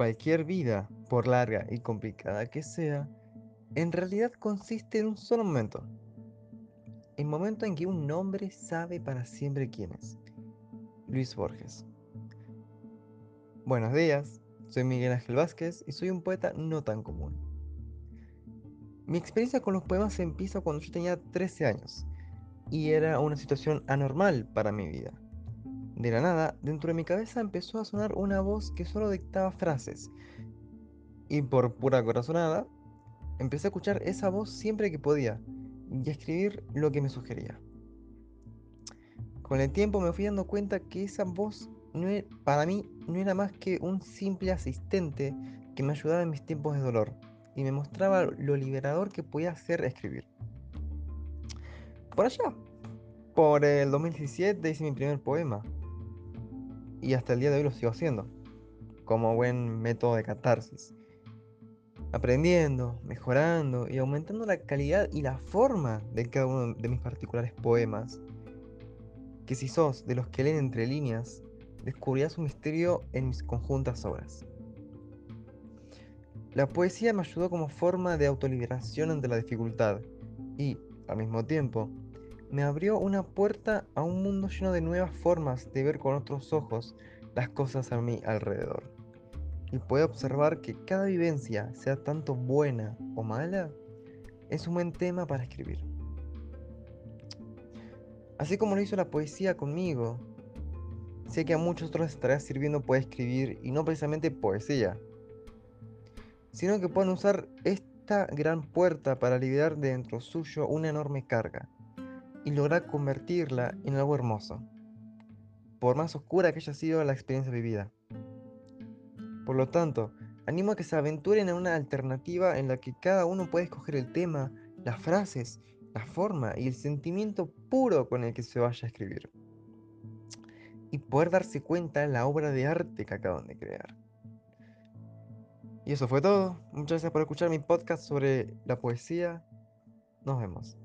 Cualquier vida, por larga y complicada que sea, en realidad consiste en un solo momento. El momento en que un hombre sabe para siempre quién es. Luis Borges. Buenos días, soy Miguel Ángel Vázquez y soy un poeta no tan común. Mi experiencia con los poemas empieza cuando yo tenía 13 años y era una situación anormal para mi vida. De la nada, dentro de mi cabeza empezó a sonar una voz que solo dictaba frases. Y por pura corazonada, empecé a escuchar esa voz siempre que podía y a escribir lo que me sugería. Con el tiempo me fui dando cuenta que esa voz no e, para mí no era más que un simple asistente que me ayudaba en mis tiempos de dolor y me mostraba lo liberador que podía hacer escribir. Por allá, por el 2017 hice mi primer poema, y hasta el día de hoy lo sigo haciendo, como buen método de catarsis. Aprendiendo, mejorando y aumentando la calidad y la forma de cada uno de mis particulares poemas. Que si sos de los que leen entre líneas, descubrirás un misterio en mis conjuntas obras. La poesía me ayudó como forma de autoliberación ante la dificultad y, al mismo tiempo, me abrió una puerta a un mundo lleno de nuevas formas de ver con otros ojos las cosas a mi alrededor. Y puedo observar que cada vivencia, sea tanto buena o mala, es un buen tema para escribir. Así como lo hizo la poesía conmigo, sé que a muchos otros estará sirviendo poder escribir y no precisamente poesía, sino que puedan usar esta gran puerta para liberar de dentro suyo una enorme carga y lograr convertirla en algo hermoso, por más oscura que haya sido la experiencia vivida. Por lo tanto, animo a que se aventuren en una alternativa en la que cada uno puede escoger el tema, las frases, la forma y el sentimiento puro con el que se vaya a escribir. Y poder darse cuenta de la obra de arte que acaban de crear. Y eso fue todo. Muchas gracias por escuchar mi podcast sobre la poesía. Nos vemos.